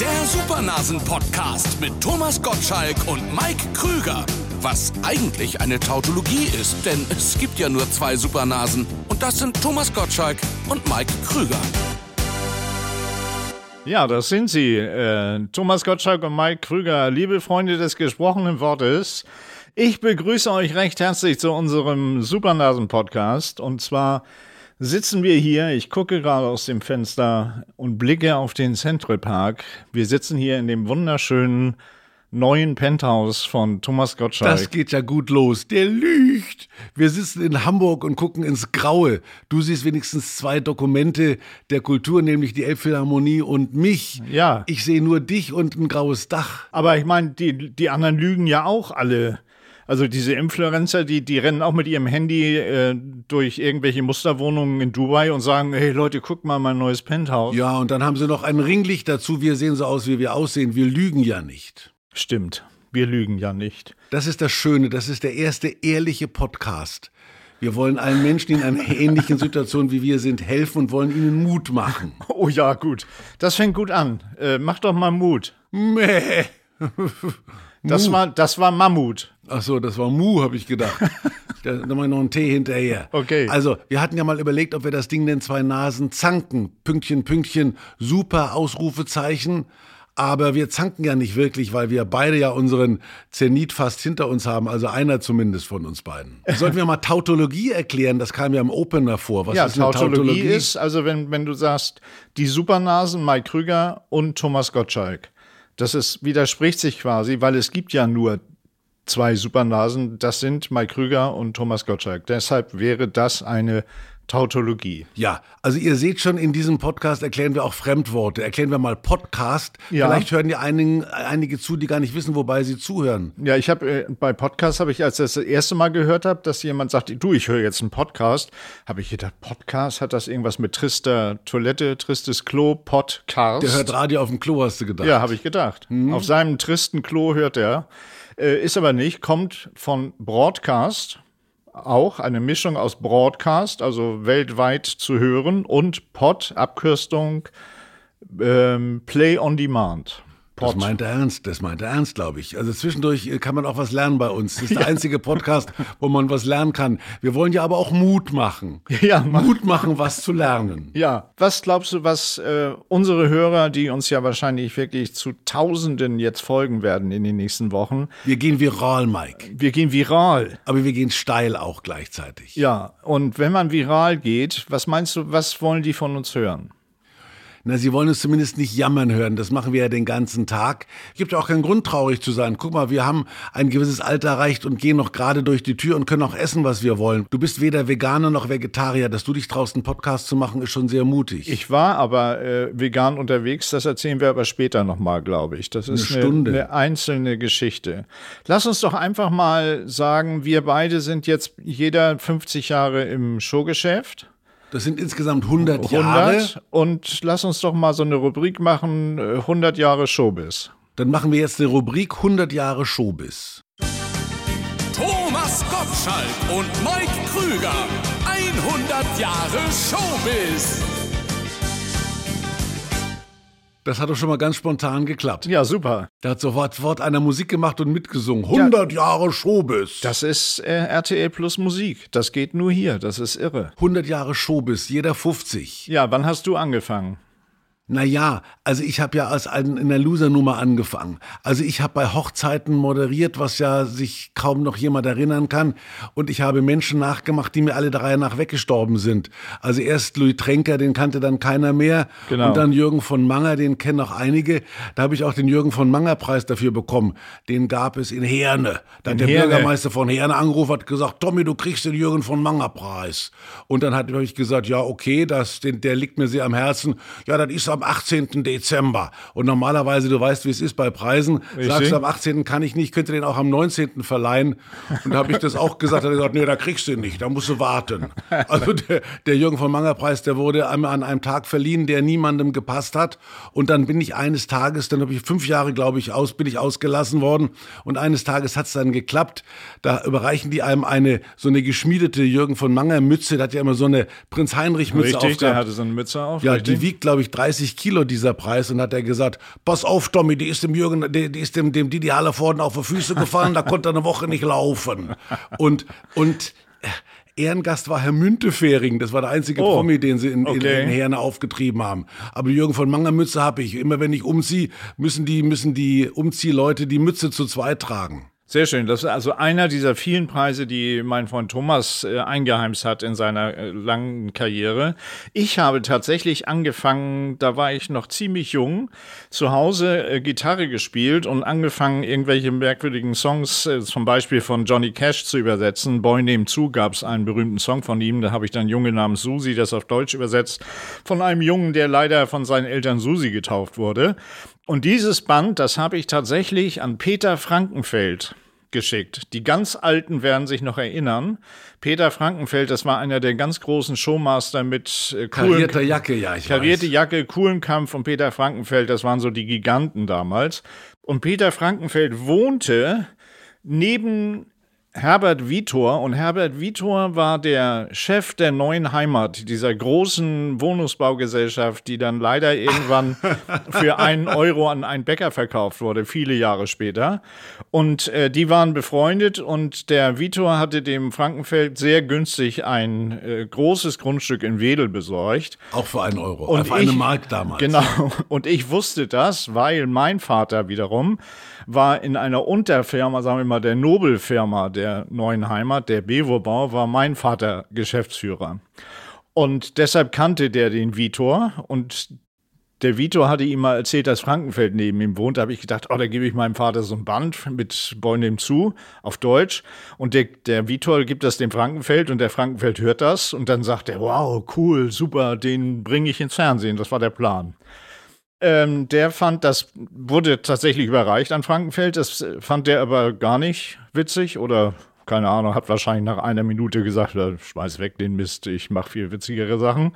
Der Supernasen-Podcast mit Thomas Gottschalk und Mike Krüger. Was eigentlich eine Tautologie ist, denn es gibt ja nur zwei Supernasen. Und das sind Thomas Gottschalk und Mike Krüger. Ja, das sind sie. Äh, Thomas Gottschalk und Mike Krüger, liebe Freunde des gesprochenen Wortes. Ich begrüße euch recht herzlich zu unserem Supernasen-Podcast. Und zwar sitzen wir hier, ich gucke gerade aus dem Fenster und blicke auf den Central Park. Wir sitzen hier in dem wunderschönen neuen Penthouse von Thomas Gottschalk. Das geht ja gut los. Der lügt. Wir sitzen in Hamburg und gucken ins Graue. Du siehst wenigstens zwei Dokumente der Kultur, nämlich die Elbphilharmonie und mich. Ja. Ich sehe nur dich und ein graues Dach. Aber ich meine, die, die anderen lügen ja auch alle. Also diese Influencer, die, die rennen auch mit ihrem Handy äh, durch irgendwelche Musterwohnungen in Dubai und sagen, hey Leute, guckt mal mein neues Penthouse. Ja, und dann haben sie noch ein Ringlicht dazu. Wir sehen so aus, wie wir aussehen. Wir lügen ja nicht. Stimmt, wir lügen ja nicht. Das ist das Schöne. Das ist der erste ehrliche Podcast. Wir wollen allen Menschen, die in einer ähnlichen Situation wie wir sind, helfen und wollen ihnen Mut machen. Oh ja, gut. Das fängt gut an. Äh, mach doch mal Mut. Mäh. Das war, das war Mammut. Ach so, das war Mu, habe ich gedacht. Da da mal noch einen Tee hinterher. Okay. Also, wir hatten ja mal überlegt, ob wir das Ding denn zwei Nasen zanken. Pünktchen, Pünktchen, super Ausrufezeichen. Aber wir zanken ja nicht wirklich, weil wir beide ja unseren Zenit fast hinter uns haben, also einer zumindest von uns beiden. Sollten wir mal Tautologie erklären? Das kam ja im Opener vor. Was ja, ist eine Tautologie, ist, also wenn, wenn du sagst, die Supernasen, Mike Krüger und Thomas Gottschalk. Das ist, widerspricht sich quasi, weil es gibt ja nur zwei Supernasen. Das sind Mike Krüger und Thomas Gottschalk. Deshalb wäre das eine Tautologie. Ja, also ihr seht schon, in diesem Podcast erklären wir auch Fremdworte. Erklären wir mal Podcast. Ja. Vielleicht hören ja einigen, einige zu, die gar nicht wissen, wobei sie zuhören. Ja, ich habe äh, bei Podcasts habe ich, als ich das, das erste Mal gehört habe, dass jemand sagt, du, ich höre jetzt einen Podcast, habe ich gedacht, Podcast hat das irgendwas mit trister Toilette, tristes Klo, Podcast. Der hört Radio auf dem Klo, hast du gedacht. Ja, habe ich gedacht. Auf seinem tristen Klo hört er. Äh, ist aber nicht, kommt von Broadcast, auch eine Mischung aus Broadcast, also weltweit zu hören, und Pod, Abkürzung ähm, Play on Demand. Das meint er ernst, das meint er ernst, glaube ich. Also zwischendurch äh, kann man auch was lernen bei uns. Das ist der einzige Podcast, wo man was lernen kann. Wir wollen ja aber auch Mut machen. Ja, Mut machen, was zu lernen. Ja, was glaubst du, was äh, unsere Hörer, die uns ja wahrscheinlich wirklich zu Tausenden jetzt folgen werden in den nächsten Wochen, Wir gehen viral, Mike. wir gehen viral. Aber wir gehen steil auch gleichzeitig. Ja, und wenn man viral geht, was meinst du, was wollen die von uns hören? Na, sie wollen uns zumindest nicht jammern hören. Das machen wir ja den ganzen Tag. Gibt ja auch keinen Grund, traurig zu sein. Guck mal, wir haben ein gewisses Alter erreicht und gehen noch gerade durch die Tür und können auch essen, was wir wollen. Du bist weder Veganer noch Vegetarier. Dass du dich traust, einen Podcast zu machen, ist schon sehr mutig. Ich war aber äh, vegan unterwegs, das erzählen wir aber später nochmal, glaube ich. Das ist Eine eine, Stunde. eine einzelne Geschichte. Lass uns doch einfach mal sagen, wir beide sind jetzt jeder 50 Jahre im Showgeschäft. Das sind insgesamt 100, 100 Jahre. und lass uns doch mal so eine Rubrik machen, äh, 100 Jahre Showbiz. Dann machen wir jetzt eine Rubrik 100 Jahre Showbiz. Thomas Gottschalk und Mike Krüger. 100 Jahre Showbiz. Das hat doch schon mal ganz spontan geklappt. Ja, super. Da hat sofort Wort einer Musik gemacht und mitgesungen. 100 Jahre Showbiz. Das ist äh, RTL plus Musik. Das geht nur hier. Das ist irre. 100 Jahre Showbiz, jeder 50. Ja, wann hast du angefangen? Naja, also ich habe ja als ein, in der Loser-Nummer angefangen. Also ich habe bei Hochzeiten moderiert, was ja sich kaum noch jemand erinnern kann. Und ich habe Menschen nachgemacht, die mir alle drei nach weggestorben sind. Also erst Louis Tränker, den kannte dann keiner mehr. Genau. Und dann Jürgen von Manger, den kennen noch einige. Da habe ich auch den Jürgen von Manger Preis dafür bekommen. Den gab es in Herne. Da hat der Herne. Bürgermeister von Herne angerufen, hat gesagt, Tommy, du kriegst den Jürgen von Manger Preis. Und dann habe ich gesagt, ja, okay, das, den, der liegt mir sehr am Herzen. Ja, das ist am 18. Dezember. Und normalerweise, du weißt, wie es ist bei Preisen, sagst du, am 18. kann ich nicht, könnte den auch am 19. verleihen. Und da habe ich das auch gesagt, hat er gesagt, nee, da kriegst du ihn nicht, da musst du warten. Also der, der Jürgen von Manger Preis, der wurde einmal an einem Tag verliehen, der niemandem gepasst hat. Und dann bin ich eines Tages, dann habe ich fünf Jahre, glaube ich, aus, bin ich ausgelassen worden. Und eines Tages hat es dann geklappt. Da überreichen die einem eine, so eine geschmiedete Jürgen von Manger Mütze, der hat ja immer so eine Prinz Heinrich Mütze Richtig, der aufgehabt. hatte so eine Mütze auf. Ja, richtig? die wiegt, glaube ich, 30 30 Kilo dieser Preis und hat er gesagt, pass auf, Tommy, die ist dem Jürgen, die, die ist dem, dem Didi Hallervorden auf die Füße gefallen, da konnte er eine Woche nicht laufen. Und, und Ehrengast war Herr Müntefering. Das war der einzige oh, Promi, den sie in, okay. in, Herne aufgetrieben haben. Aber Jürgen von Manger Mütze habe ich. Immer wenn ich umziehe, müssen die, müssen die Umziehleute die Mütze zu zweit tragen. Sehr schön. Das ist also einer dieser vielen Preise, die mein Freund Thomas äh, eingeheimst hat in seiner äh, langen Karriere. Ich habe tatsächlich angefangen, da war ich noch ziemlich jung, zu Hause äh, Gitarre gespielt und angefangen, irgendwelche merkwürdigen Songs, äh, zum Beispiel von Johnny Cash zu übersetzen. Boy Name Zu gab es einen berühmten Song von ihm. Da habe ich dann Junge namens Susi, das auf Deutsch übersetzt, von einem Jungen, der leider von seinen Eltern Susi getauft wurde. Und dieses Band, das habe ich tatsächlich an Peter Frankenfeld geschickt. Die ganz Alten werden sich noch erinnern. Peter Frankenfeld, das war einer der ganz großen Showmaster mit äh, karierter Jacke, ja, ich Karierte weiß. Jacke, coolen Kampf und Peter Frankenfeld, das waren so die Giganten damals. Und Peter Frankenfeld wohnte neben Herbert Vitor und Herbert Vitor war der Chef der neuen Heimat, dieser großen Wohnungsbaugesellschaft, die dann leider irgendwann für einen Euro an einen Bäcker verkauft wurde, viele Jahre später. Und äh, die waren befreundet und der Vitor hatte dem Frankenfeld sehr günstig ein äh, großes Grundstück in Wedel besorgt. Auch für einen Euro, und auf eine Mark damals. Genau, und ich wusste das, weil mein Vater wiederum war in einer Unterfirma, sagen wir mal, der Nobelfirma der neuen Heimat, der Bevo-Bau, war mein Vater Geschäftsführer. Und deshalb kannte der den Vitor und der Vitor hatte ihm mal erzählt, dass Frankenfeld neben ihm wohnt. Da habe ich gedacht, oh, da gebe ich meinem Vater so ein Band mit Bäumen zu, auf Deutsch. Und der, der Vitor gibt das dem Frankenfeld und der Frankenfeld hört das und dann sagt er, wow, cool, super, den bringe ich ins Fernsehen. Das war der Plan. Ähm, der fand, das wurde tatsächlich überreicht an Frankenfeld. Das fand der aber gar nicht witzig oder keine Ahnung, hat wahrscheinlich nach einer Minute gesagt, schmeiß weg den Mist, ich mache viel witzigere Sachen.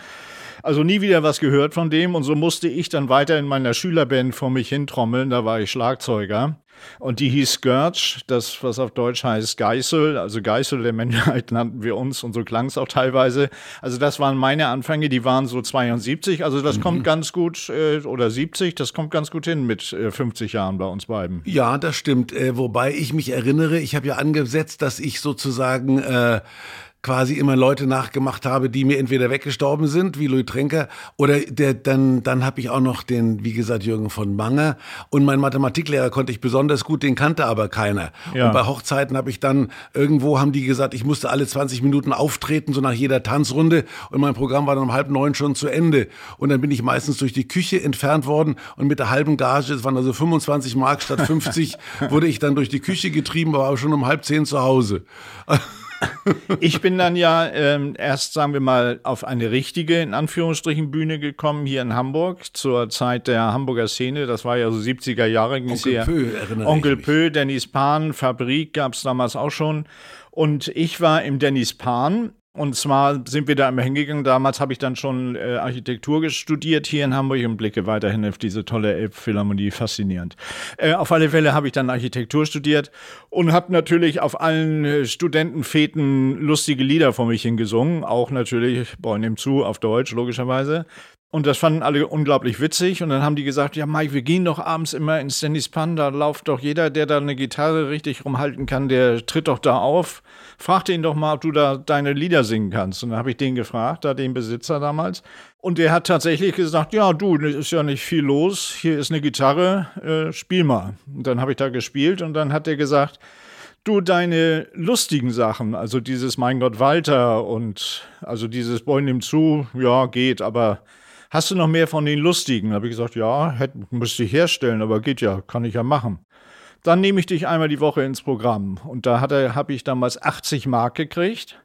Also nie wieder was gehört von dem und so musste ich dann weiter in meiner Schülerband vor mich hintrommeln, da war ich Schlagzeuger. Und die hieß Scourge, das, was auf Deutsch heißt Geißel, also Geißel der Menschheit nannten wir uns und so klang es auch teilweise. Also das waren meine Anfänge, die waren so 72, also das mhm. kommt ganz gut, äh, oder 70, das kommt ganz gut hin mit äh, 50 Jahren bei uns beiden. Ja, das stimmt. Äh, wobei ich mich erinnere, ich habe ja angesetzt, dass ich sozusagen äh, quasi immer Leute nachgemacht habe, die mir entweder weggestorben sind, wie Louis Tränker, oder der, dann, dann habe ich auch noch den, wie gesagt, Jürgen von Manger. Und mein Mathematiklehrer konnte ich besonders gut, den kannte aber keiner. Ja. Und bei Hochzeiten habe ich dann, irgendwo haben die gesagt, ich musste alle 20 Minuten auftreten, so nach jeder Tanzrunde. Und mein Programm war dann um halb neun schon zu Ende. Und dann bin ich meistens durch die Küche entfernt worden und mit der halben Gage, es waren also 25 Mark statt 50, wurde ich dann durch die Küche getrieben, war aber schon um halb zehn zu Hause. Ich bin dann ja ähm, erst, sagen wir mal, auf eine richtige, in Anführungsstrichen, Bühne gekommen hier in Hamburg zur Zeit der Hamburger Szene. Das war ja so 70er Jahre. Onkel Pö, erinnere Onkel Pö, Dennis Pan, Fabrik gab es damals auch schon. Und ich war im Dennis Pan und zwar sind wir da immer hingegangen. Damals habe ich dann schon äh, Architektur studiert hier in Hamburg und blicke weiterhin auf diese tolle Elbphilharmonie. Faszinierend. Äh, auf alle Fälle habe ich dann Architektur studiert und habe natürlich auf allen äh, Studentenfeten lustige Lieder vor mich hingesungen. Auch natürlich, boah, nimm zu, auf Deutsch, logischerweise. Und das fanden alle unglaublich witzig. Und dann haben die gesagt, ja, Mike, wir gehen doch abends immer ins Dennis Pan, da lauft doch jeder, der da eine Gitarre richtig rumhalten kann, der tritt doch da auf. Frag den doch mal, ob du da deine Lieder singen kannst. Und dann habe ich den gefragt, da den Besitzer damals. Und der hat tatsächlich gesagt, ja, du, ist ja nicht viel los, hier ist eine Gitarre, äh, spiel mal. Und dann habe ich da gespielt und dann hat er gesagt, du deine lustigen Sachen, also dieses Mein Gott Walter und also dieses Boy nimm zu, ja, geht, aber hast du noch mehr von den lustigen? Habe ich gesagt, ja, hätte, müsste ich herstellen, aber geht ja, kann ich ja machen. Dann nehme ich dich einmal die Woche ins Programm. Und da habe ich damals 80 Mark gekriegt.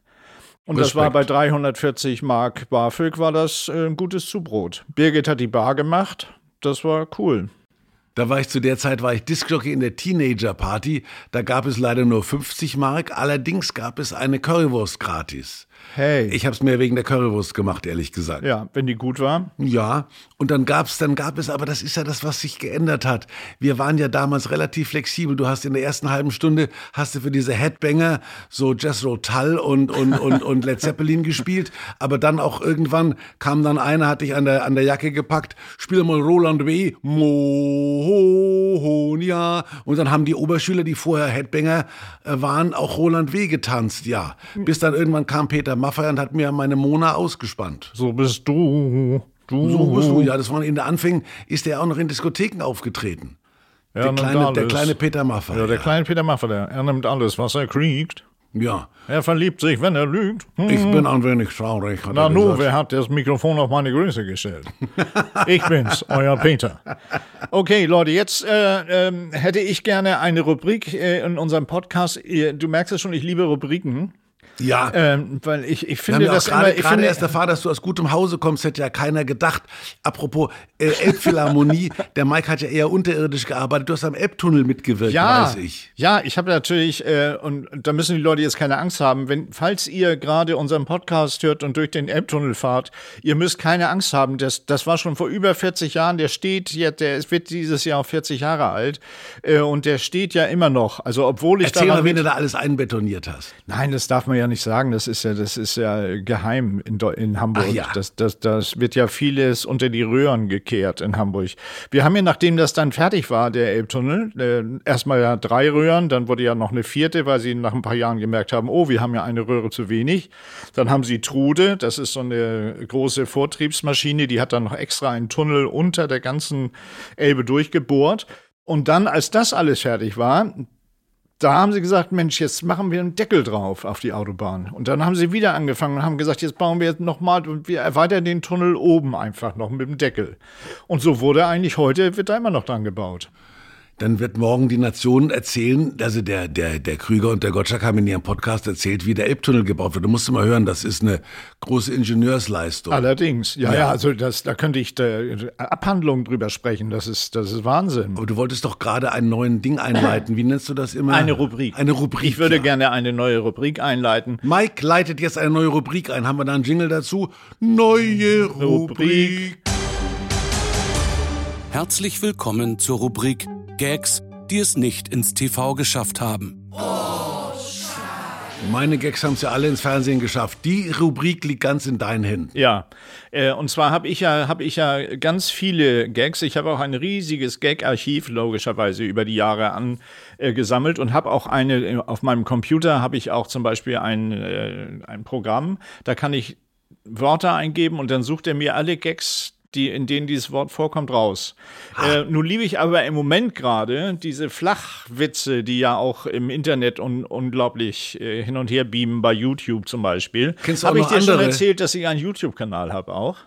Und Respekt. das war bei 340 Mark BAföG war das äh, ein gutes Zubrot. Birgit hat die Bar gemacht. Das war cool. Da war ich zu der Zeit, war ich Discjockey in der Teenager Party. Da gab es leider nur 50 Mark. Allerdings gab es eine Currywurst gratis. Hey. Ich habe es mir wegen der Currywurst gemacht, ehrlich gesagt. ja, wenn die gut war. Ja, und dann gab's, dann gab es, aber das ist ja das, was sich geändert hat. Wir waren ja damals relativ flexibel. Du hast in der ersten halben Stunde hast du für diese Headbanger so Jethro Tull und und und und Led Zeppelin gespielt, aber dann auch irgendwann kam dann einer, hat dich an der an der Jacke gepackt, spiel mal Roland W. Mohonia und dann haben die Oberschüler, die vorher Headbanger äh, waren, auch Roland W. getanzt, ja. Bis dann irgendwann kam Peter Maffay und hat mir meine Mona ausgespannt. So bist du. Du. So bist du, ja. Das war in der Anfängen, ist der auch noch in Diskotheken aufgetreten. Er Der kleine, der kleine Peter Maffay. Ja, der ja. kleine Peter Maffay, der, er nimmt alles, was er kriegt. Ja. Er verliebt sich, wenn er lügt. Hm. Ich bin ein wenig traurig, hat Na nu, gesagt. wer hat das Mikrofon auf meine Größe gestellt? ich bin's, euer Peter. Okay, Leute, jetzt äh, ähm, hätte ich gerne eine Rubrik äh, in unserem Podcast. Du merkst es schon, ich liebe Rubriken. Ja. Ähm, weil ich, ich finde auch das immer, gerade, ich gerade finde, erst erfahren, dass du aus gutem Hause kommst, hätte ja keiner gedacht. Apropos äh, Elbphilharmonie, der Mike hat ja eher unterirdisch gearbeitet. Du hast am Elbtunnel mitgewirkt, ja, weiß ich. ja, ich habe natürlich, äh, und da müssen die Leute jetzt keine Angst haben, wenn, falls ihr gerade unseren Podcast hört und durch den Elbtunnel fahrt, ihr müsst keine Angst haben, das, das war schon vor über 40 Jahren, der steht jetzt, der wird dieses Jahr 40 Jahre alt, äh, und der steht ja immer noch, also obwohl ich Erzähl mal, wen du da alles einbetoniert hast. Nein, das darf man ja nicht sagen. Das ist ja, das ist ja geheim in, in Hamburg. Ach ja. Das, das, das wird ja vieles unter die Röhren gekehrt in Hamburg. Wir haben ja, nachdem das dann fertig war, der Elbtunnel, äh, erstmal ja drei Röhren, dann wurde ja noch eine vierte, weil sie nach ein paar Jahren gemerkt haben, oh, wir haben ja eine Röhre zu wenig. Dann haben sie Trude, das ist so eine große Vortriebsmaschine, die hat dann noch extra einen Tunnel unter der ganzen Elbe durchgebohrt. Und dann, als das alles fertig war, da haben sie gesagt, Mensch, jetzt machen wir einen Deckel drauf auf die Autobahn. Und dann haben sie wieder angefangen und haben gesagt, jetzt bauen wir jetzt noch mal und wir erweitern den Tunnel oben einfach noch mit dem Deckel. Und so wurde eigentlich heute, wird da immer noch dran gebaut. Dann wird morgen die Nation erzählen, also der, der, der Krüger und der Gottschalk haben in ihrem Podcast erzählt, wie der Elbtunnel gebaut wird. Du musst mal hören, das ist eine große Ingenieursleistung. Allerdings, ja, ja, Ja. also das, da könnte ich da Abhandlungen drüber sprechen. Das ist, das ist Wahnsinn. Aber du wolltest doch gerade einen neuen Ding einleiten. Wie nennst du das immer? Eine Rubrik. Eine Rubrik. Ich würde ja. gerne eine neue Rubrik einleiten. Mike leitet jetzt eine neue Rubrik ein. Haben wir da einen Jingle dazu? Neue Rubrik. Rubrik. Herzlich willkommen zur Rubrik Gags, die es nicht ins TV geschafft haben. Meine Gags haben es ja alle ins Fernsehen geschafft. Die Rubrik liegt ganz in deinen Händen. Ja, äh, und zwar habe ich ja habe ich ja ganz viele Gags. Ich habe auch ein riesiges Gag-Archiv logischerweise über die Jahre an äh, gesammelt und habe auch eine auf meinem Computer habe ich auch zum Beispiel ein äh, ein Programm. Da kann ich Wörter eingeben und dann sucht er mir alle Gags die, in denen dieses Wort vorkommt, raus. Äh, nun liebe ich aber im Moment gerade diese Flachwitze, die ja auch im Internet un unglaublich äh, hin und her beamen, bei YouTube zum Beispiel. Kennst du auch Habe ich dir schon andere? erzählt, dass ich einen YouTube-Kanal habe auch?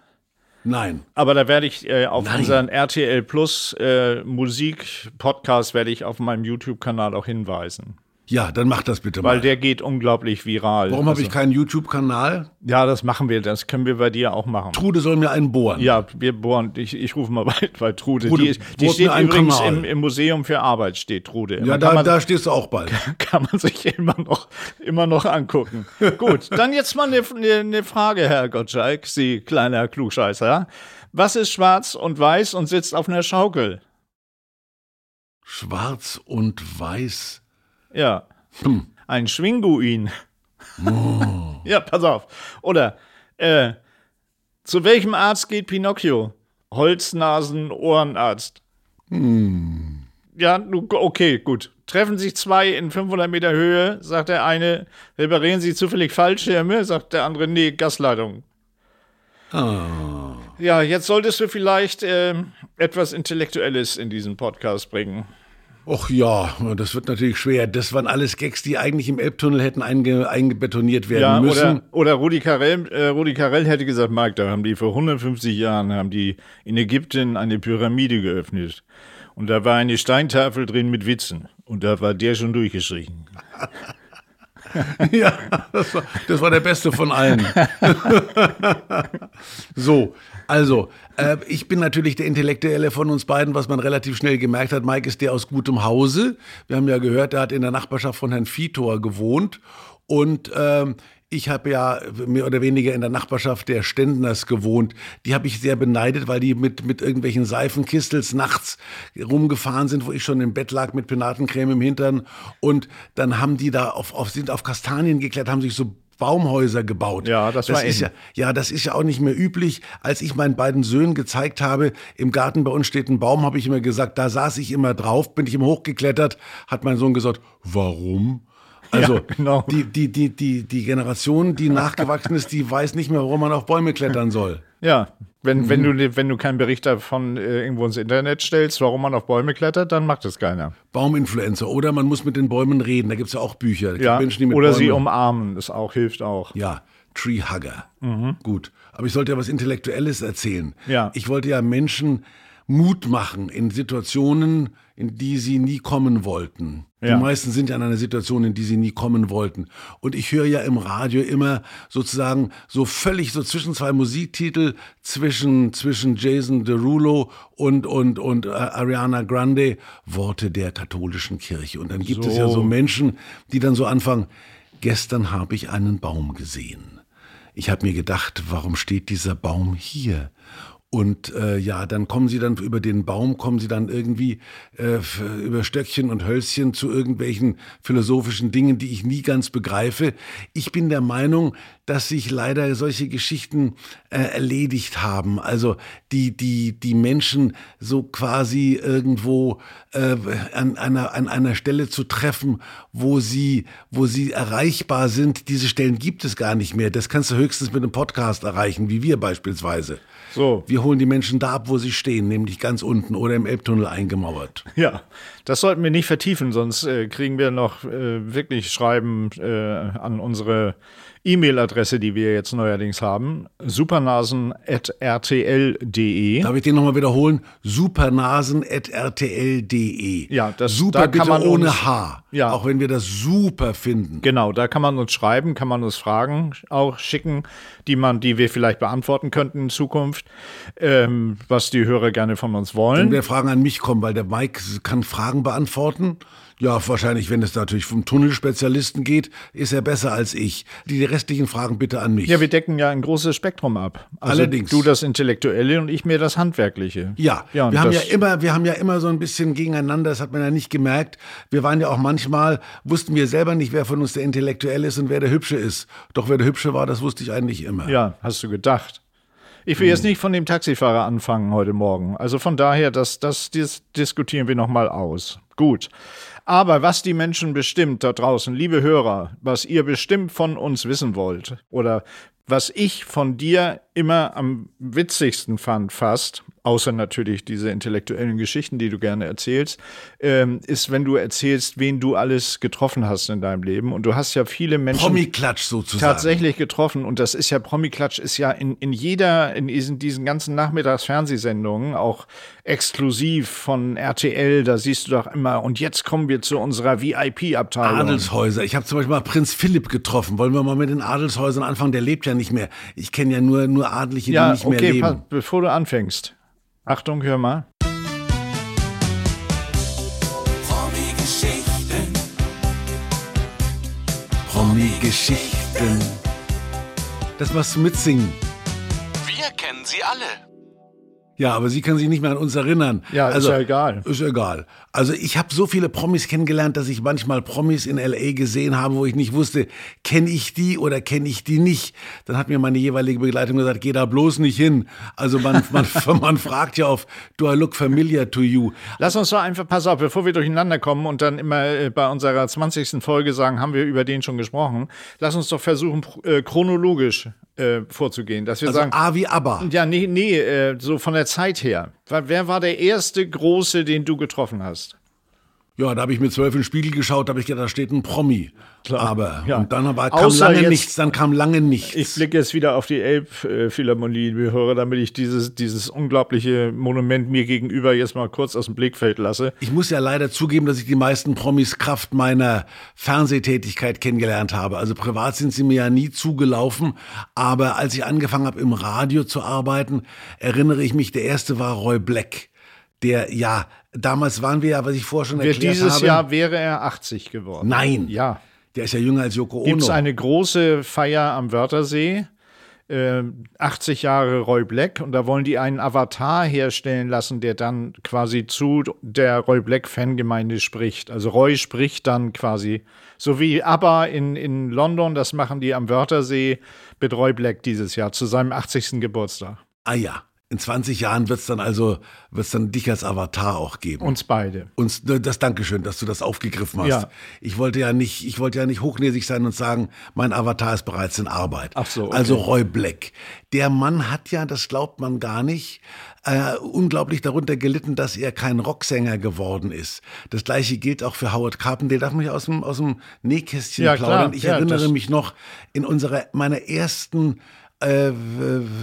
Nein. Aber da werde ich äh, auf Nein. unseren RTL Plus äh, Musik-Podcast werde ich auf meinem YouTube-Kanal auch hinweisen. Ja, dann mach das bitte Weil mal. der geht unglaublich viral. Warum habe Also, ich keinen YouTube-Kanal? Ja, das machen wir. Das können wir bei dir auch machen. Trude soll mir einen bohren. Ja, wir bohren. Ich, ich rufe mal bei, bei Trude. Trude, die die steht übrigens im, im Museum für Arbeit, steht Trude. Ja, da, man, da stehst du auch bald. kann man sich immer noch, immer noch angucken. Gut, dann jetzt mal eine, eine, eine Frage, Herr Gottschalk, Sie kleiner Klugscheißer. Was ist schwarz und weiß und sitzt auf einer Schaukel? Schwarz und weiß. Ja. Hm. Ein Schwinguin. Oh. ja, pass auf. Oder, äh, zu welchem Arzt geht Pinocchio? Holznasen-Ohrenarzt. Hm. Ja, okay, gut. Treffen sich zwei in 500 Meter Höhe, sagt der eine, reparieren Sie zufällig Fallschirme, sagt der andere, nee, Gasleitung. Ah. Ja, jetzt solltest du vielleicht ähm, etwas Intellektuelles in diesen Podcast bringen. Och ja, das wird natürlich schwer. Das waren alles Gags, die eigentlich im Elbtunnel hätten einge eingebetoniert werden Ja, müssen. oder, oder Rudi Carell, äh, Rudi Carell hätte gesagt, Marc, da haben die vor 150 Jahren haben die in Ägypten eine Pyramide geöffnet. Und da war eine Steintafel drin mit Witzen. Und da war der schon durchgestrichen. ja, das war, das war der beste von allen. so, also, äh, ich bin natürlich der Intellektuelle von uns beiden, was man relativ schnell gemerkt hat. Mike ist der aus gutem Hause. Wir haben ja gehört, er hat in der Nachbarschaft von Herrn Vitor gewohnt. Und ähm, ich habe ja mehr oder weniger in der Nachbarschaft der Ständners gewohnt. Die habe ich sehr beneidet, weil die mit, mit irgendwelchen Seifenkistels nachts rumgefahren sind, wo ich schon im Bett lag mit Penatencreme im Hintern. Und dann haben die da auf, auf, sind auf Kastanien geklettert, haben sich so Baumhäuser gebaut. Ja, das, das war ist ja, ja, das ist ja auch nicht mehr üblich. Als ich meinen beiden Söhnen gezeigt habe, im Garten bei uns steht ein Baum, habe ich immer gesagt, da saß ich immer drauf, bin ich immer hochgeklettert, hat mein Sohn gesagt, warum? Also Ja, genau. die, die, die, die, die Generation, die nachgewachsen ist, die weiß nicht mehr, warum man auf Bäume klettern soll. Ja, wenn, wenn, du, wenn du keinen Bericht davon äh, irgendwo ins Internet stellst, warum man auf Bäume klettert, dann macht das keiner. Bauminfluencer. Oder man muss mit den Bäumen reden. Da gibt es ja auch Bücher. Ja, Menschen, die mit oder Bäumen sie umarmen, das auch hilft auch. Ja, Tree Hugger. Gut. Aber ich sollte ja was Intellektuelles erzählen. Ja. Ich wollte ja Menschen Mut machen in Situationen, in die sie nie kommen wollten. Ja. Die meisten sind ja in einer Situation, in die sie nie kommen wollten. Und ich höre ja im Radio immer sozusagen so völlig so zwischen zwei Musiktitel, zwischen, zwischen Jason Derulo und, und, und äh, Ariana Grande, Worte der katholischen Kirche. Und dann gibt es ja So. so Menschen, die dann so anfangen, gestern habe ich einen Baum gesehen. Ich habe mir gedacht, warum steht dieser Baum hier? Und äh, ja, dann kommen sie dann über den Baum, kommen sie dann irgendwie äh, über Stöckchen und Hölzchen zu irgendwelchen philosophischen Dingen, die ich nie ganz begreife. Ich bin der Meinung, dass sich leider solche Geschichten äh, erledigt haben. Also die, die, die Menschen so quasi irgendwo äh, an, einer, an einer Stelle zu treffen, wo sie, wo sie erreichbar sind. Diese Stellen gibt es gar nicht mehr. Das kannst du höchstens mit einem Podcast erreichen, wie wir beispielsweise. So. Wir holen die Menschen da ab, wo sie stehen, nämlich ganz unten oder im Elbtunnel eingemauert. Ja, das sollten wir nicht vertiefen, sonst äh, kriegen wir noch äh, wirklich Schreiben äh, an unsere E-Mail-Adresse, die wir jetzt neuerdings haben, supernasen.rtl.de. Darf ich den nochmal wiederholen? supernasen.rtl.de. Ja, das- super da kann man ohne H. Ja. Auch wenn wir das super finden. Genau, da kann man uns schreiben, kann man uns Fragen auch schicken, die man, die wir vielleicht beantworten könnten in Zukunft, ähm, was die Hörer gerne von uns Wenn wollen. wir Fragen an mich kommen, weil der Mike kann Fragen beantworten. Ja, wahrscheinlich, wenn es natürlich vom Tunnelspezialisten geht, ist er besser als ich. Die restlichen Fragen bitte an mich. Ja, wir decken ja ein großes Spektrum ab. Also Allerdings. Du das Intellektuelle und ich mir das Handwerkliche. Ja, ja wir haben ja das- immer, wir haben ja immer so ein bisschen gegeneinander, das hat man ja nicht gemerkt. Wir waren ja auch manchmal, wussten wir selber nicht, wer von uns der Intellektuelle ist und wer der Hübsche ist. Doch wer der Hübsche war, das wusste ich eigentlich immer. Ja, hast du gedacht. Ich will jetzt nicht von dem Taxifahrer anfangen heute Morgen. Also von daher, das, das dis diskutieren wir nochmal aus. Gut. Aber was die Menschen bestimmt da draußen, liebe Hörer, was ihr bestimmt von uns wissen wollt oder was ich von dir immer am witzigsten fand, fast, außer natürlich diese intellektuellen Geschichten, die du gerne erzählst, ähm, ist, wenn du erzählst, wen du alles getroffen hast in deinem Leben. Und du hast ja viele Menschen Promi-Klatsch sozusagen. tatsächlich getroffen und das ist ja Promi-Klatsch ist ja in, in jeder, in diesen, diesen ganzen Nachmittagsfernsehsendungen auch exklusiv von RTL, da siehst du doch immer und jetzt kommen wir zu unserer VIP-Abteilung. Adelshäuser. Ich habe zum Beispiel mal Prinz Philipp getroffen. Wollen wir mal mit den Adelshäusern anfangen? Der lebt ja nicht mehr. Ich kenne ja nur, nur Adlige, die Ja, nicht mehr okay, leben. pass, bevor du anfängst. Achtung, hör mal. Promi-Geschichten. Promi-Geschichten. Das machst du mitsingen. Wir kennen sie alle. Ja, aber sie kann sich nicht mehr an uns erinnern. Ja, ist also, ja egal. Ist egal. Also ich habe so viele Promis kennengelernt, dass ich manchmal Promis in L.A. gesehen habe, wo ich nicht wusste, kenne ich die oder kenne ich die nicht. Dann hat mir meine jeweilige Begleitung gesagt, geh da bloß nicht hin. Also man, man, man fragt ja auf, do I look familiar to you? Lass uns doch einfach, pass auf, bevor wir durcheinander kommen und dann immer äh, bei unserer 20. Folge sagen, haben wir über den schon gesprochen. Lass uns doch versuchen, äh, chronologisch äh, vorzugehen. Dass wir Also sagen, A wie ABBA. Ja, nee, nee, äh, so von der Zeit her. Wer war der erste große, den du getroffen hast? Ja, da habe ich mit zwölf in den Spiegel geschaut, da habe ich gedacht, da steht ein Promi. Klar. Aber Ja. und dann aber kam Außer lange jetzt- nichts, dann kam lange nichts. Ich blicke jetzt wieder auf die Elbphilharmonie, liebe Hörer, damit ich dieses, dieses unglaubliche Monument mir gegenüber jetzt mal kurz aus dem Blickfeld lasse. Ich muss ja leider zugeben, dass ich die meisten Promis Kraft meiner Fernsehtätigkeit kennengelernt habe. Also privat sind sie mir ja nie zugelaufen, aber als ich angefangen habe im Radio zu arbeiten, erinnere ich mich, der erste war Roy Black. Der, ja, damals waren wir ja, was ich vorher schon Wer erklärt dieses habe. Jahr wäre er 80 geworden. Nein. Ja. Der ist ja jünger als Yoko Gibt es Ono. eine große Feier am Wörthersee? Äh, 80 Jahre Roy Black und da wollen die einen Avatar herstellen lassen, der dann quasi zu der Roy Black Fangemeinde spricht. Also Roy spricht dann quasi, so wie ABBA in, in London, das machen die am Wörthersee mit Roy Black dieses Jahr zu seinem 80. Geburtstag. ah ja, in 20 Jahren wird es dann also, wird's dann dich als Avatar auch geben. Uns beide. uns das Dankeschön, dass du das aufgegriffen hast. Ja. Ich wollte ja nicht, ich wollte ja nicht hochnäsig sein und sagen, mein Avatar ist bereits in Arbeit. Ach so, okay. Also Roy Black. Der Mann hat ja, das glaubt man gar nicht, äh, unglaublich darunter gelitten, dass er kein Rocksänger geworden ist. Das gleiche gilt auch für Howard Carpendale. Darf hier aus dem, aus dem Nähkästchen Ja, plaudern? klar. Ich Ja, erinnere mich noch in unserer, meiner ersten äh,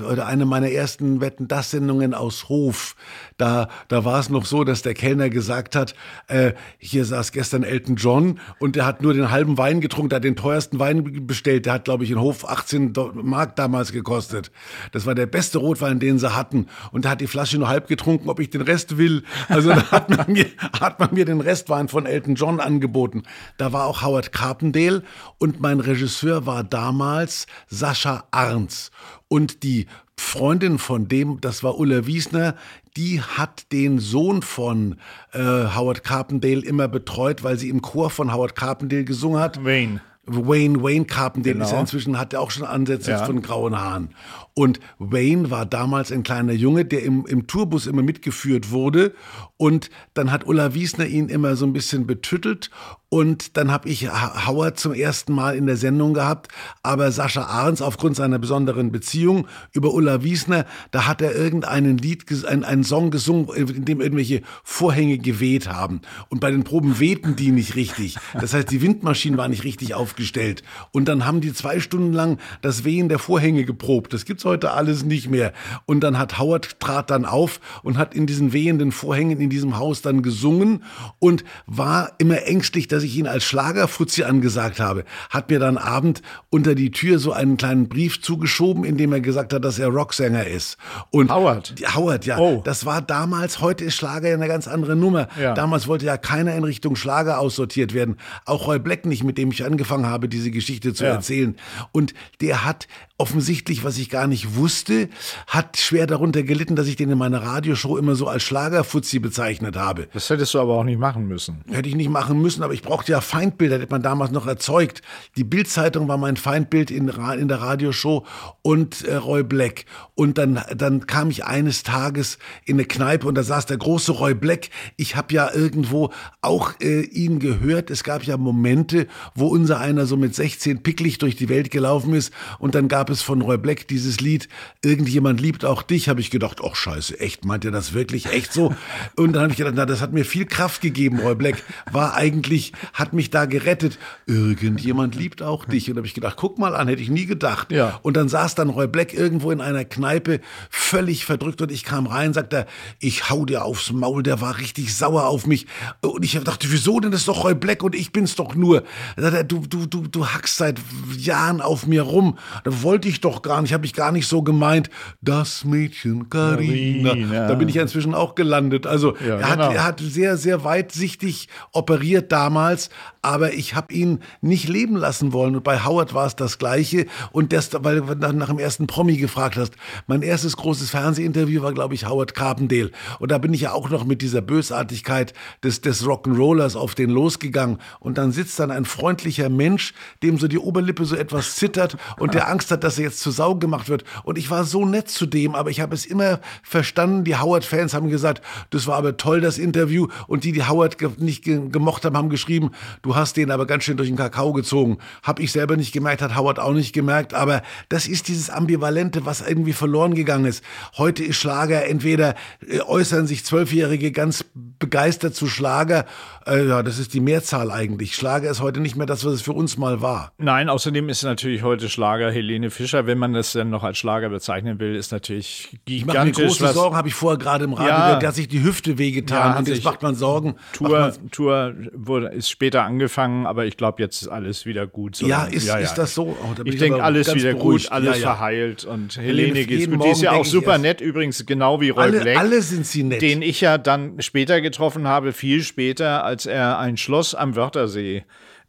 oder eine meiner ersten Wetten das Sendungen aus Hof. Da, da war es noch so, dass der Kellner gesagt hat, äh, hier saß gestern Elton John und der hat nur den halben Wein getrunken, der hat den teuersten Wein bestellt. Der hat, glaube ich, in Hof 18 Do- Mark damals gekostet. Das war der beste Rotwein, den sie hatten. Und der hat die Flasche nur halb getrunken, ob ich den Rest will. Also da hat man mir, hat man mir den Restwein von Elton John angeboten. Da war auch Howard Carpendale und mein Regisseur war damals Sascha Arns. Und die Freundin von dem, das war Ulla Wiesner, die hat den Sohn von äh, Howard Carpendale immer betreut, weil sie im Chor von Howard Carpendale gesungen hat. Wayne. Wayne, Wayne Carpendale ist ja Genau. inzwischen, hat er auch schon Ansätze Ja. von grauen Haaren. Und Wayne war damals ein kleiner Junge, der im, im Tourbus immer mitgeführt wurde. Und dann hat Ulla Wiesner ihn immer so ein bisschen betüttelt. Und dann habe ich Howard zum ersten Mal in der Sendung gehabt. Aber Sascha Ahrens, aufgrund seiner besonderen Beziehung über Ulla Wiesner, da hat er irgendeinen Lied, ges- ein, einen Song gesungen, in dem irgendwelche Vorhänge geweht haben. Und bei den Proben wehten die nicht richtig. Das heißt, die Windmaschine war nicht richtig aufgestellt. Und dann haben die zwei Stunden lang das Wehen der Vorhänge geprobt. Das gibt's heute alles nicht mehr. Und dann hat Howard trat dann auf und hat in diesen wehenden Vorhängen in diesem Haus dann gesungen und war immer ängstlich, dass ich ihn als Schlagerfuzzi angesagt habe. Hat mir dann Abend unter die Tür so einen kleinen Brief zugeschoben, in dem er gesagt hat, dass er Rocksänger ist. Und Howard? Howard, ja. Oh. Das war damals, heute ist Schlager ja eine ganz andere Nummer. Ja. Damals wollte ja keiner in Richtung Schlager aussortiert werden. Auch Roy Black nicht, mit dem ich angefangen habe, diese Geschichte zu Ja. erzählen. Und der hat offensichtlich, was ich gar nicht wusste, hat schwer darunter gelitten, dass ich den in meiner Radioshow immer so als Schlagerfuzzi bezeichnet habe. Das hättest du aber auch nicht machen müssen. Hätte ich nicht machen müssen, aber ich brauchte ja Feindbilder, das hat man damals noch erzeugt. Die Bildzeitung war mein Feindbild in, in der Radioshow und äh, Roy Black. Und dann, dann kam ich eines Tages in eine Kneipe und da saß der große Roy Black. Ich habe ja irgendwo auch äh, ihn gehört. Es gab ja Momente, wo unser einer so mit 16 picklig durch die Welt gelaufen ist und dann gab es von Roy Black dieses Lied, Irgendjemand liebt auch dich, habe ich gedacht, ach scheiße, echt, meint er das wirklich echt so? Und dann habe ich gedacht, na, das hat mir viel Kraft gegeben, Roy Black, war eigentlich, hat mich da gerettet. Irgendjemand liebt auch dich. Und habe ich gedacht, guck mal an, hätte ich nie gedacht. Ja. Und dann saß dann Roy Black irgendwo in einer Kneipe, völlig verdrückt und ich kam rein, sagt er, ich hau dir aufs Maul, der war richtig sauer auf mich. Und ich dachte, wieso denn, das ist doch Roy Black und ich bin's doch nur. Er, du, du, du, du hackst seit Jahren auf mir rum. Da wollte ich doch gar nicht, habe ich gar nicht so gemeint. Das Mädchen. Carina. Da bin ich ja inzwischen auch gelandet. Also Ja, er, hat, genau. er hat sehr, sehr weitsichtig operiert damals, aber ich habe ihn nicht leben lassen wollen. Und bei Howard war es das Gleiche. Und das, weil du nach, nach dem ersten Promi gefragt hast. Mein erstes großes Fernsehinterview war, glaube ich, Howard Carpendale. Und da bin ich ja auch noch mit dieser Bösartigkeit des, des Rock'n'Rollers auf den losgegangen. Und dann sitzt dann ein freundlicher Mensch Mensch, dem so die Oberlippe so etwas zittert und der Angst hat, dass er jetzt zu Sau gemacht wird. Und ich war so nett zu dem, aber ich habe es immer verstanden. Die Howard-Fans haben gesagt, das war aber toll, das Interview. Und die, die Howard ge nicht ge gemocht haben, haben geschrieben, du hast den aber ganz schön durch den Kakao gezogen. Hab ich selber nicht gemerkt, hat Howard auch nicht gemerkt. Aber das ist dieses Ambivalente, was irgendwie verloren gegangen ist. Heute ist Schlager, entweder äh, äußern sich Zwölfjährige ganz begeistert zu Schlager. Äh, ja, das ist die Mehrzahl eigentlich. Schlager ist heute nicht mehr das, was es für uns mal war. Nein, außerdem ist natürlich heute Schlager Helene Fischer, wenn man das dann noch als Schlager bezeichnen will, ist natürlich gigantisch. Ich mache mir große Sorgen, habe ich vorher gerade im Radio Ja. gehört, der hat sich die Hüfte wehgetan Ja, und jetzt macht man Sorgen. Tour, Tour wurde, ist später angefangen, aber ich glaube, jetzt ist alles wieder gut. So, ja, ist, ist das so? Oh, bin Ich denke, alles wieder beruhigt. gut, alles ja, ja. verheilt und Helene geht's gut. Die ist ja auch ich super nett, übrigens genau wie Roy Alle, Black. alle sind sie nett. den ich ja dann später getroffen habe, viel später, als er ein Schloss am Wörthersee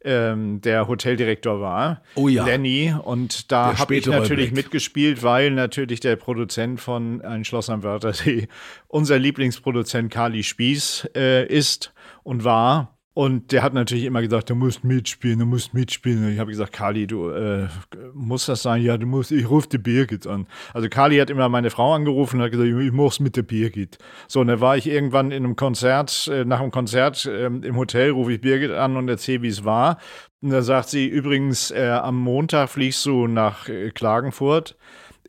ähm, der Hoteldirektor war, Oh ja. Lenny. Und da habe ich natürlich Black. mitgespielt, weil natürlich der Produzent von Ein Schloss am Wörthersee unser Lieblingsproduzent Kali Spieß äh, ist und war. Und der hat natürlich immer gesagt, du musst mitspielen, du musst mitspielen. Und ich habe gesagt, Kali, du äh, muss das sein? Ja, du musst, ich rufe die Birgit an. Also Kali hat immer meine Frau angerufen und hat gesagt, ich mach's mit der Birgit. So, und dann war ich irgendwann in einem Konzert, äh, nach einem Konzert ähm, im Hotel, rufe ich Birgit an und erzähle, wie es war. Und da sagt sie, übrigens, äh, am Montag fliegst du nach äh, Klagenfurt.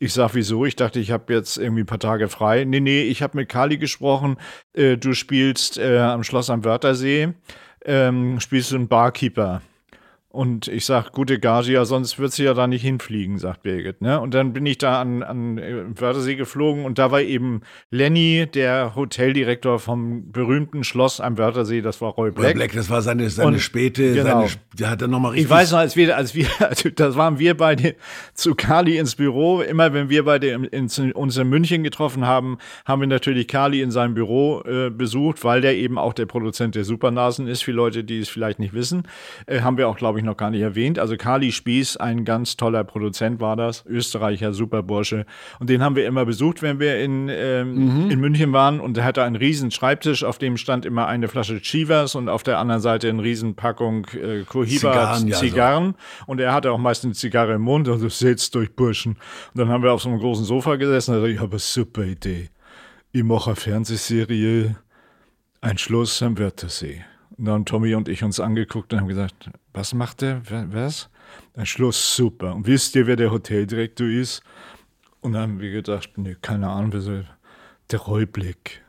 Ich sag, wieso? Ich dachte, ich habe jetzt irgendwie ein paar Tage frei. Nee, nee, ich habe mit Kali gesprochen. Äh, du spielst äh, am Schloss am Wörthersee, ähm, spielst du einen Barkeeper. Und ich sag, gute Gage, ja, sonst wird sie ja da nicht hinfliegen, sagt Birgit. Ne? Und dann bin ich da an, an äh, Wörthersee geflogen und da war eben Lenny, der Hoteldirektor vom berühmten Schloss am Wörthersee, das war Roy Roy Black. Black, das war seine, seine Und- späte, genau. seine, der hat dann nochmal richtig. Ich weiß noch, als wir, als wir, also das waren wir beide zu Kali ins Büro. Immer wenn wir beide in, in, uns in München getroffen haben, haben wir natürlich Kali in seinem Büro äh, besucht, weil der eben auch der Produzent der Supernasen ist. Für Leute, die es vielleicht nicht wissen, äh, haben wir auch, glaube ich, noch gar nicht erwähnt. Also Kali Spieß, ein ganz toller Produzent war das, Österreicher, Superbursche. Und den haben wir immer besucht, wenn wir in, ähm, in München waren. Und er hatte einen riesen Schreibtisch, auf dem stand immer eine Flasche Chivas und auf der anderen Seite eine riesen Packung äh, Cohiba Zigarren, ja, so. Zigarren. Und er hatte auch meistens eine Zigarre im Mund und so, setzt euch Burschen. Und dann haben wir auf so einem großen Sofa gesessen und ich habe eine super Idee. Ich mache eine Fernsehserie, ein Schloss am Wörthersee. Und dann haben Tommy und ich uns angeguckt und haben gesagt, was macht der? Was? Ein Schloss, super. Und wisst ihr, wer der Hoteldirektor ist? Und dann haben wir gedacht, nee, keine Ahnung, wer soll. Der Roy Black.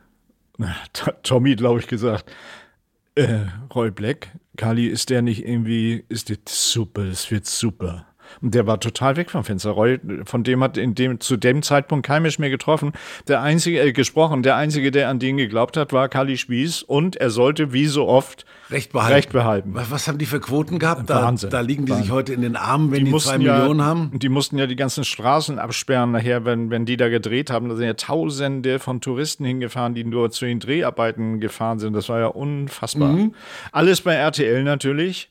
Na, T- Tommy, glaube ich, gesagt, äh, Roy Black, Kali, ist der nicht irgendwie, ist das super, das wird super. Und der war total weg vom Fenster. Roy, von dem hat in dem, zu dem Zeitpunkt kein Mensch mehr getroffen. Der einzige, äh, gesprochen, der einzige, der an den geglaubt hat, war Kali Spieß und er sollte, wie so oft, Recht behalten. Recht behalten. Was, haben die für Quoten gehabt? Da, Wahnsinn. da liegen die sich Wahnsinn. heute in den Armen, wenn die, zwei Millionen haben. Die mussten ja die ganzen Straßen absperren nachher, wenn, wenn die da gedreht haben. Da sind ja Tausende von Touristen hingefahren, die nur zu den Dreharbeiten gefahren sind. Das war ja unfassbar. Mhm. Alles bei RTL natürlich.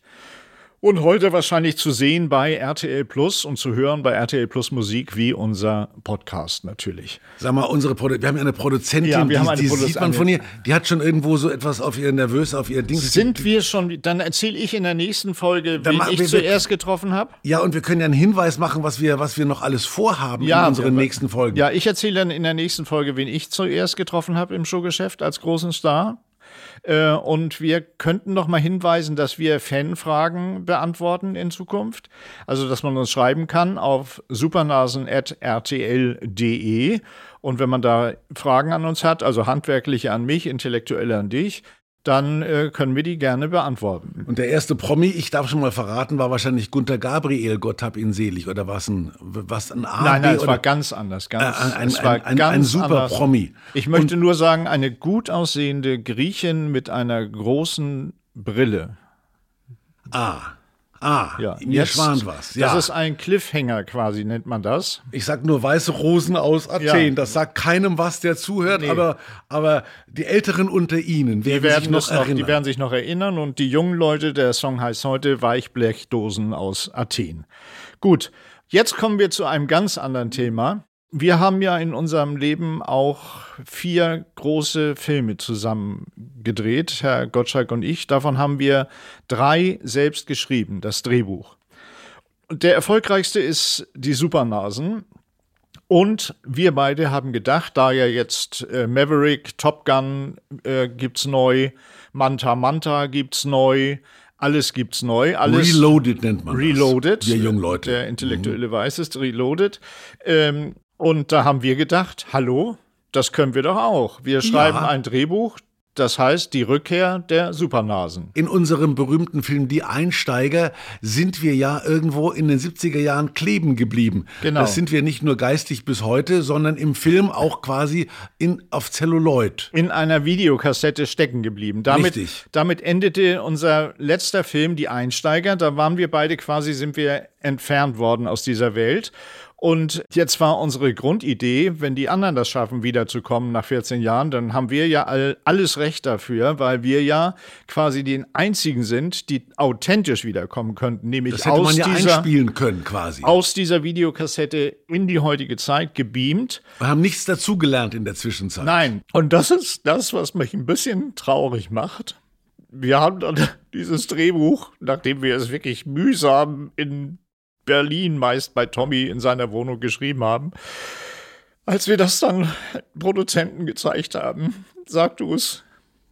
Und heute wahrscheinlich zu sehen bei RTL Plus und zu hören bei RTL Plus Musik wie unser Podcast natürlich. Sag mal, unsere Produ wir haben ja eine Produzentin, Ja, wir die, haben eine die Produ- sieht man von ihr, die hat schon irgendwo so etwas auf ihr nervös, auf ihr Ding. Sind wir schon, dann erzähle ich in der nächsten Folge, Dann wen ich wir- zuerst getroffen habe. Ja, und wir können ja einen Hinweis machen, was wir, was wir noch alles vorhaben in unseren wir- nächsten Folgen. Ja, ich erzähle dann in der nächsten Folge, wen ich zuerst getroffen habe im Showgeschäft als großen Star. Äh, und wir könnten noch mal hinweisen, dass wir Fanfragen beantworten in Zukunft. Also, dass man uns schreiben kann auf supernasen.rtl.de. Und wenn man da Fragen an uns hat, also handwerkliche an mich, intellektuelle an dich, dann äh, können wir die gerne beantworten. Und der erste Promi, ich darf schon mal verraten, war wahrscheinlich Gunther Gabriel, Gott hab ihn selig. Oder was ein, was ein A, Nein, nein, es war ganz anders. Ganz, Äh, ein- es war ein- ein- ganz ein super anders. Promi. Ich möchte nur sagen, eine gut aussehende Griechin mit einer großen Brille. Ah, ah, Ja, mir jetzt- schwant was. Ja. Das ist ein Cliffhanger quasi, nennt man das. ich sag nur weiße Rosen aus Athen. Ja. Das sagt keinem was, der zuhört, Nee. aber, aber die Älteren unter Ihnen werden, werden, sich noch noch, erinnern. die werden sich noch erinnern und die jungen Leute, der Song heißt heute Weichblechdosen aus Athen. Gut, jetzt kommen wir zu einem ganz anderen Thema. Wir haben ja in unserem Leben auch vier große Filme zusammen gedreht, Herr Gottschalk und ich. Davon haben wir drei selbst geschrieben, das Drehbuch. Der erfolgreichste ist die Supernasen. Und wir beide haben gedacht, da ja jetzt äh, Maverick, Top Gun äh, gibt's neu, Manta Manta gibt's neu, alles gibt's neu. Alles Reloaded nennt man Reloaded. das. Wir jungen Leute. Der Intellektuelle weiß es, Reloaded. Ähm, und da haben wir gedacht, hallo, das können wir doch auch. Wir schreiben Ja. ein Drehbuch, das heißt die Rückkehr der Supernasen. In unserem berühmten Film Die Einsteiger sind wir ja irgendwo in den 70er Jahren kleben geblieben. Genau. Das sind wir nicht nur geistig bis heute, sondern im Film auch quasi in, auf Celluloid. in einer Videokassette stecken geblieben. Damit, Richtig. damit endete unser letzter Film, Die Einsteiger. Da waren wir beide quasi, sind wir entfernt worden aus dieser Welt. Und jetzt war unsere Grundidee, wenn die anderen das schaffen, wiederzukommen nach 14 Jahren, dann haben wir ja all, alles Recht dafür, weil wir ja quasi die einzigen sind, die authentisch wiederkommen könnten, nämlich Das hätte aus man ja dieser, einspielen können quasi. aus dieser Videokassette in die heutige Zeit gebeamt. Wir haben nichts dazugelernt in der Zwischenzeit. Nein. Und das ist das, was mich ein bisschen traurig macht. Wir haben dann dieses Drehbuch, nachdem wir es wirklich mühsam in Berlin meist bei Tommy in seiner Wohnung geschrieben haben, als wir das dann Produzenten gezeigt haben, sag du es.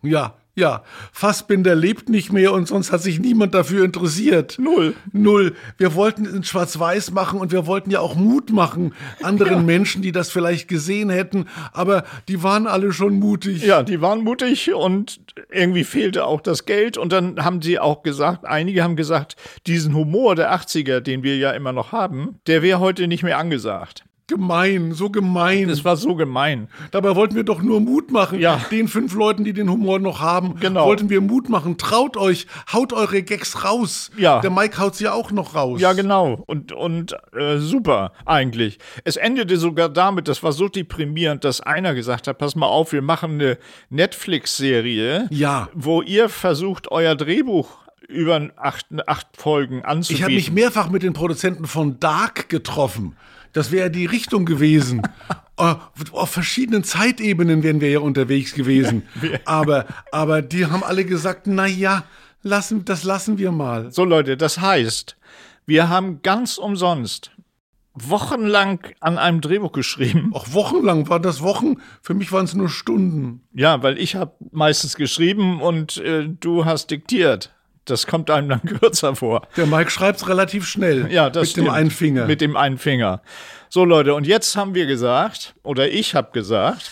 Ja, ja. Fassbinder lebt nicht mehr und sonst hat sich niemand dafür interessiert. Null. Null. Wir wollten es in Schwarz-Weiß machen und wir wollten ja auch Mut machen anderen Menschen, die das vielleicht gesehen hätten, aber die waren alle schon mutig. Ja, die waren mutig und irgendwie fehlte auch das Geld. Und dann haben sie auch gesagt, einige haben gesagt, diesen Humor der 80er, den wir ja immer noch haben, der wäre heute nicht mehr angesagt. Gemein, so gemein. Das war so gemein. Dabei wollten wir doch nur Mut machen. Ja. Den fünf Leuten, die den Humor noch haben, Genau. wollten wir Mut machen. Traut euch, haut eure Gags raus. Ja. Der Mike haut sie auch noch raus. Ja, genau. Und, und äh, super, eigentlich. Es endete sogar damit, das war so deprimierend, dass einer gesagt hat, pass mal auf, wir machen eine Netflix-Serie, Ja. wo ihr versucht, euer Drehbuch über acht, acht Folgen Ich anzubieten. habe mich mehrfach mit den Produzenten von Dark getroffen. Das wäre die Richtung gewesen. Äh, Auf verschiedenen Zeitebenen wären wir ja unterwegs gewesen. Aber, aber die haben alle gesagt, na ja, lassen, das lassen wir mal. So Leute, das heißt, wir haben ganz umsonst wochenlang an einem Drehbuch geschrieben. Auch wochenlang waren das Wochen. Für mich waren es nur Stunden. Ja, weil ich habe meistens geschrieben und äh, du hast diktiert. Das kommt einem dann kürzer vor. Der Mike schreibt's relativ schnell. Ja, das Mit stimmt. dem einen Finger. Mit dem einen Finger. So Leute, und jetzt haben wir gesagt, oder ich habe gesagt,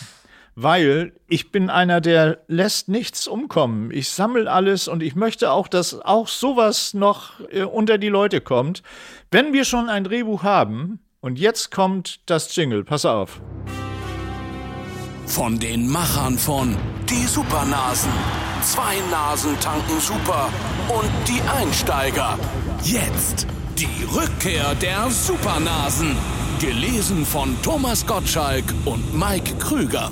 weil ich bin einer, der lässt nichts umkommen. Ich sammle alles und ich möchte auch, dass auch sowas noch äh, unter die Leute kommt. Wenn wir schon ein Drehbuch haben und jetzt kommt das Jingle, pass auf. Von den Machern von Die Supernasen. Zwei Nasen tanken super. Und die Einsteiger. Jetzt die Rückkehr der Supernasen. Gelesen von Thomas Gottschalk und Mike Krüger.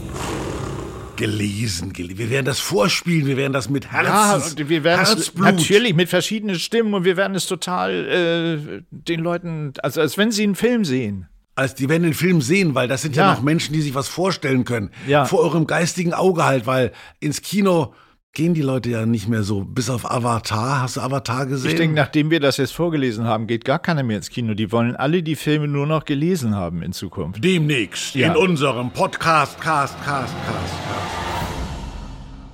gelesen, gelesen. Wir werden das vorspielen, wir werden das mit Ja, Herzens, und wir werden es Herzblut. natürlich mit verschiedenen Stimmen und wir werden es total äh, den Leuten, also als wenn sie einen Film sehen. Also die werden den Film sehen, weil das sind ja, Ja. noch Menschen, die sich was vorstellen können. Ja. Vor eurem geistigen Auge halt, weil ins Kino gehen die Leute ja nicht mehr so. Bis auf Avatar. Hast du Avatar gesehen? Ich denke, nachdem wir das jetzt vorgelesen haben, geht gar keiner mehr ins Kino. Die wollen alle die Filme nur noch gelesen haben in Zukunft. demnächst Ja. in unserem Podcast, Cast, Cast, Cast.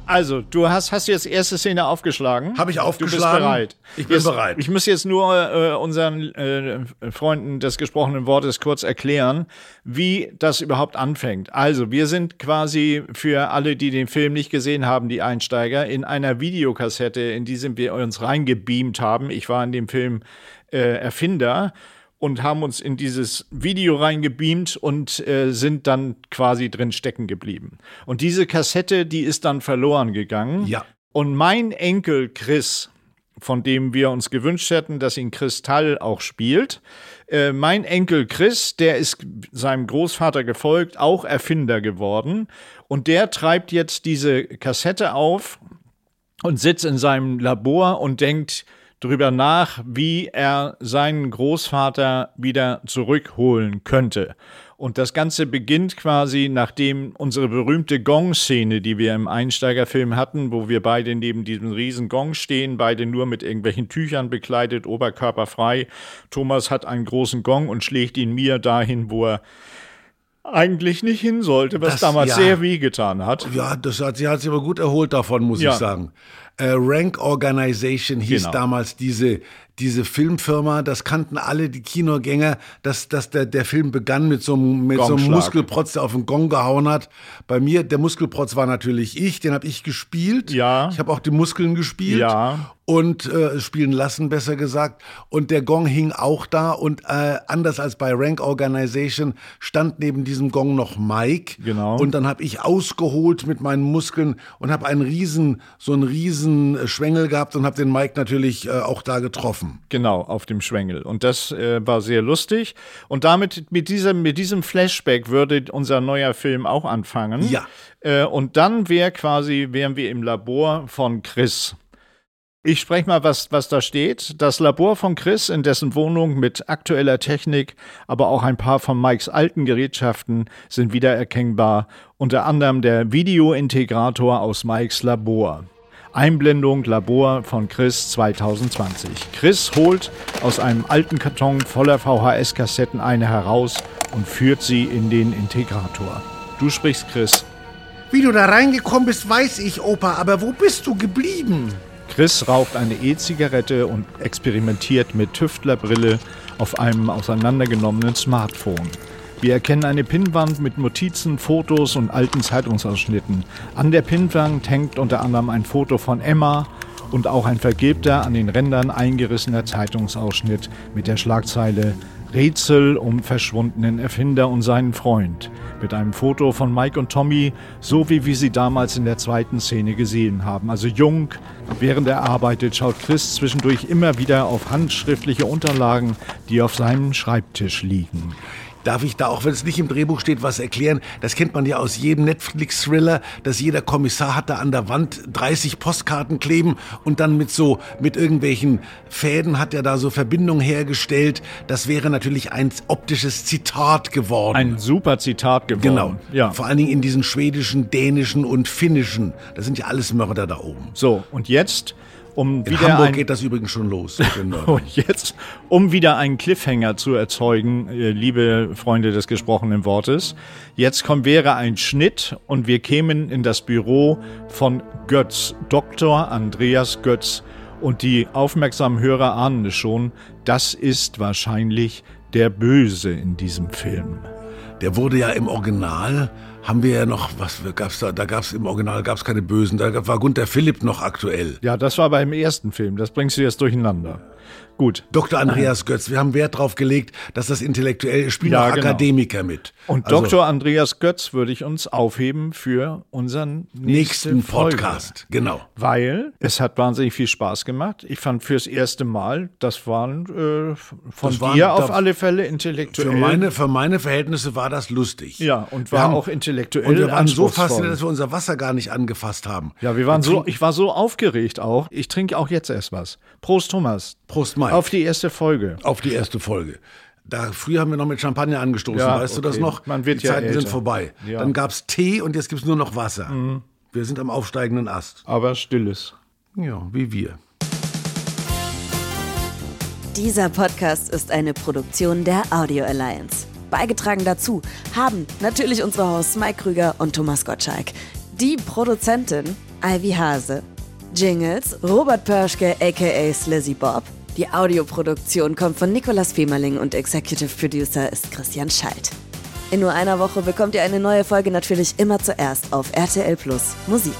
Also, du hast, hast jetzt erste Szene aufgeschlagen. Hab ich Du aufgeschlagen? bist bereit. Ich bin jetzt, bereit. Ich muss jetzt nur äh, unseren äh, Freunden des gesprochenen Wortes kurz erklären, wie das überhaupt anfängt. Also, wir sind quasi für alle, die den Film nicht gesehen haben, die Einsteiger, in einer Videokassette, in die sind wir uns reingebeamt haben. Ich war in dem Film äh, Erfinder und haben uns in dieses Video reingebeamt und äh, sind dann quasi drin stecken geblieben. Und diese Kassette, die ist dann verloren gegangen. Ja. Und mein Enkel Chris, von dem wir uns gewünscht hätten, dass ihn Kristall auch spielt, äh, mein Enkel Chris, der ist seinem Großvater gefolgt, auch Erfinder geworden. Und der treibt jetzt diese Kassette auf und sitzt in seinem Labor und denkt drüber nach, wie er seinen Großvater wieder zurückholen könnte. Und das Ganze beginnt quasi, nachdem unsere berühmte Gong-Szene, die wir im Einsteigerfilm hatten, wo wir beide neben diesem riesen Gong stehen, beide nur mit irgendwelchen Tüchern bekleidet, oberkörperfrei. Thomas hat einen großen Gong und schlägt ihn mir dahin, wo er eigentlich nicht hin sollte, was Das- damals ja. sehr wehgetan hat. Ja, das hat, sie hat sich aber gut erholt davon, muss Ja. ich sagen. Äh, Rank Organization hieß Genau. damals diese, diese Filmfirma, das kannten alle die Kinogänger, dass, dass der, der Film begann mit so, einem- mit so einem. Muskelprotz, der auf den Gong gehauen hat. Bei mir, der Muskelprotz war natürlich ich, den habe ich gespielt. Ja. Ich habe auch die Muskeln gespielt. Ja. Und äh, spielen lassen, besser gesagt. Und der Gong hing auch da. Und äh, anders als bei Rank Organization stand neben diesem Gong noch Mike. Genau. Und dann habe ich ausgeholt mit meinen Muskeln und habe einen riesen, so einen riesen äh, Schwengel gehabt und habe den Mike natürlich äh, auch da getroffen. Genau, auf dem Schwengel. Und das äh, war sehr lustig. Und damit, mit diesem, mit diesem Flashback würde unser neuer Film auch anfangen. Ja. Äh, und dann wäre quasi, wären wir im Labor von Chris. Ich spreche mal, was, was da steht. Das Labor von Chris, in dessen Wohnung mit aktueller Technik, aber auch ein paar von Mikes alten Gerätschaften sind wiedererkennbar. Unter anderem der Videointegrator aus Mikes Labor. Einblendung Labor von Chris 2020. Chris holt aus einem alten Karton voller VHS-Kassetten eine heraus und führt sie in den Integrator. Du sprichst Chris. Wie du da reingekommen bist, weiß ich, Opa, aber wo bist du geblieben? Chris raucht eine E-Zigarette und experimentiert mit Tüftlerbrille auf einem auseinandergenommenen Smartphone. Wir erkennen eine Pinnwand mit Notizen, Fotos und alten Zeitungsausschnitten. An der Pinnwand hängt unter anderem ein Foto von Emma und auch ein vergilbter, an den Rändern eingerissener Zeitungsausschnitt mit der Schlagzeile Rätsel um verschwundenen Erfinder und seinen Freund. Mit einem Foto von Mike und Tommy, so wie wir sie damals in der zweiten Szene gesehen haben. Also jung, während er arbeitet, schaut Chris zwischendurch immer wieder auf handschriftliche Unterlagen, die auf seinem Schreibtisch liegen. Darf ich da, auch wenn es nicht im Drehbuch steht, was erklären? Das kennt man ja aus jedem Netflix-Thriller, dass jeder Kommissar hat da an der Wand 30 Postkarten kleben und dann mit so, mit irgendwelchen Fäden hat er da so Verbindungen hergestellt. Das wäre natürlich ein optisches Zitat geworden. Ein super Zitat geworden. Genau. Ja. Vor allen Dingen in diesen schwedischen, dänischen und finnischen. Das sind ja alles Mörder da oben. So, und jetzt, um In wieder Hamburg ein geht das übrigens schon los. mit den Mördern. Und jetzt, um wieder einen Cliffhanger zu erzeugen, äh, liebe Freunde des gesprochenen Wortes, jetzt kommt, wäre ein Schnitt und wir kämen in das Büro von Götz, Dr. Andreas Götz. Und die aufmerksamen Hörer ahnen es schon, das ist wahrscheinlich der Böse in diesem Film. Der wurde ja im Original, haben wir ja noch, was gab's da? Da gab's im Original gab's keine Bösen. Da war Gunther Philipp noch aktuell. Ja, das war beim ersten Film, das bringst du jetzt durcheinander. Gut. Dr. Andreas Götz, wir haben Wert drauf gelegt, dass das intellektuell, spielen Ja, auch genau. Akademiker mit. Und Also, Dr. Andreas Götz würde ich uns aufheben für unseren nächsten nächsten Folge. Podcast, genau. Weil es hat wahnsinnig viel Spaß gemacht. Ich fand fürs erste Mal, das waren äh, von Das waren- dir auf alle Fälle intellektuell. Für meine, für meine Verhältnisse war das lustig. ja, und Wir war haben- auch intellektuell Und wir waren so fasziniert, dass wir unser Wasser gar nicht angefasst haben. Ja, wir waren so, ich war so aufgeregt auch. Ich trinke auch jetzt erst was. Prost, Thomas. Prost, Mike. Auf die erste Folge. auf die erste Folge. Da, früher haben wir noch mit Champagner angestoßen, Ja, weißt du das okay. noch? Man wird die ja Zeiten sind älter. vorbei. Ja. Mhm. Dann gab's Tee und jetzt gibt's nur noch Wasser. Wir sind am aufsteigenden Ast. Aber stilles. Ja, wie wir. Dieser Podcast ist eine Produktion der Audio Alliance. Beigetragen dazu haben natürlich unsere Hosts Mike Krüger und Thomas Gottschalk. Die Produzentin Ivy Hase. Jingles Robert Pörschke aka Slizzy Bob. Die Audioproduktion kommt von Nicolas Femerling und Executive Producer ist Christian Schalt. In nur einer Woche bekommt ihr eine neue Folge natürlich immer zuerst auf RTL Plus Musik.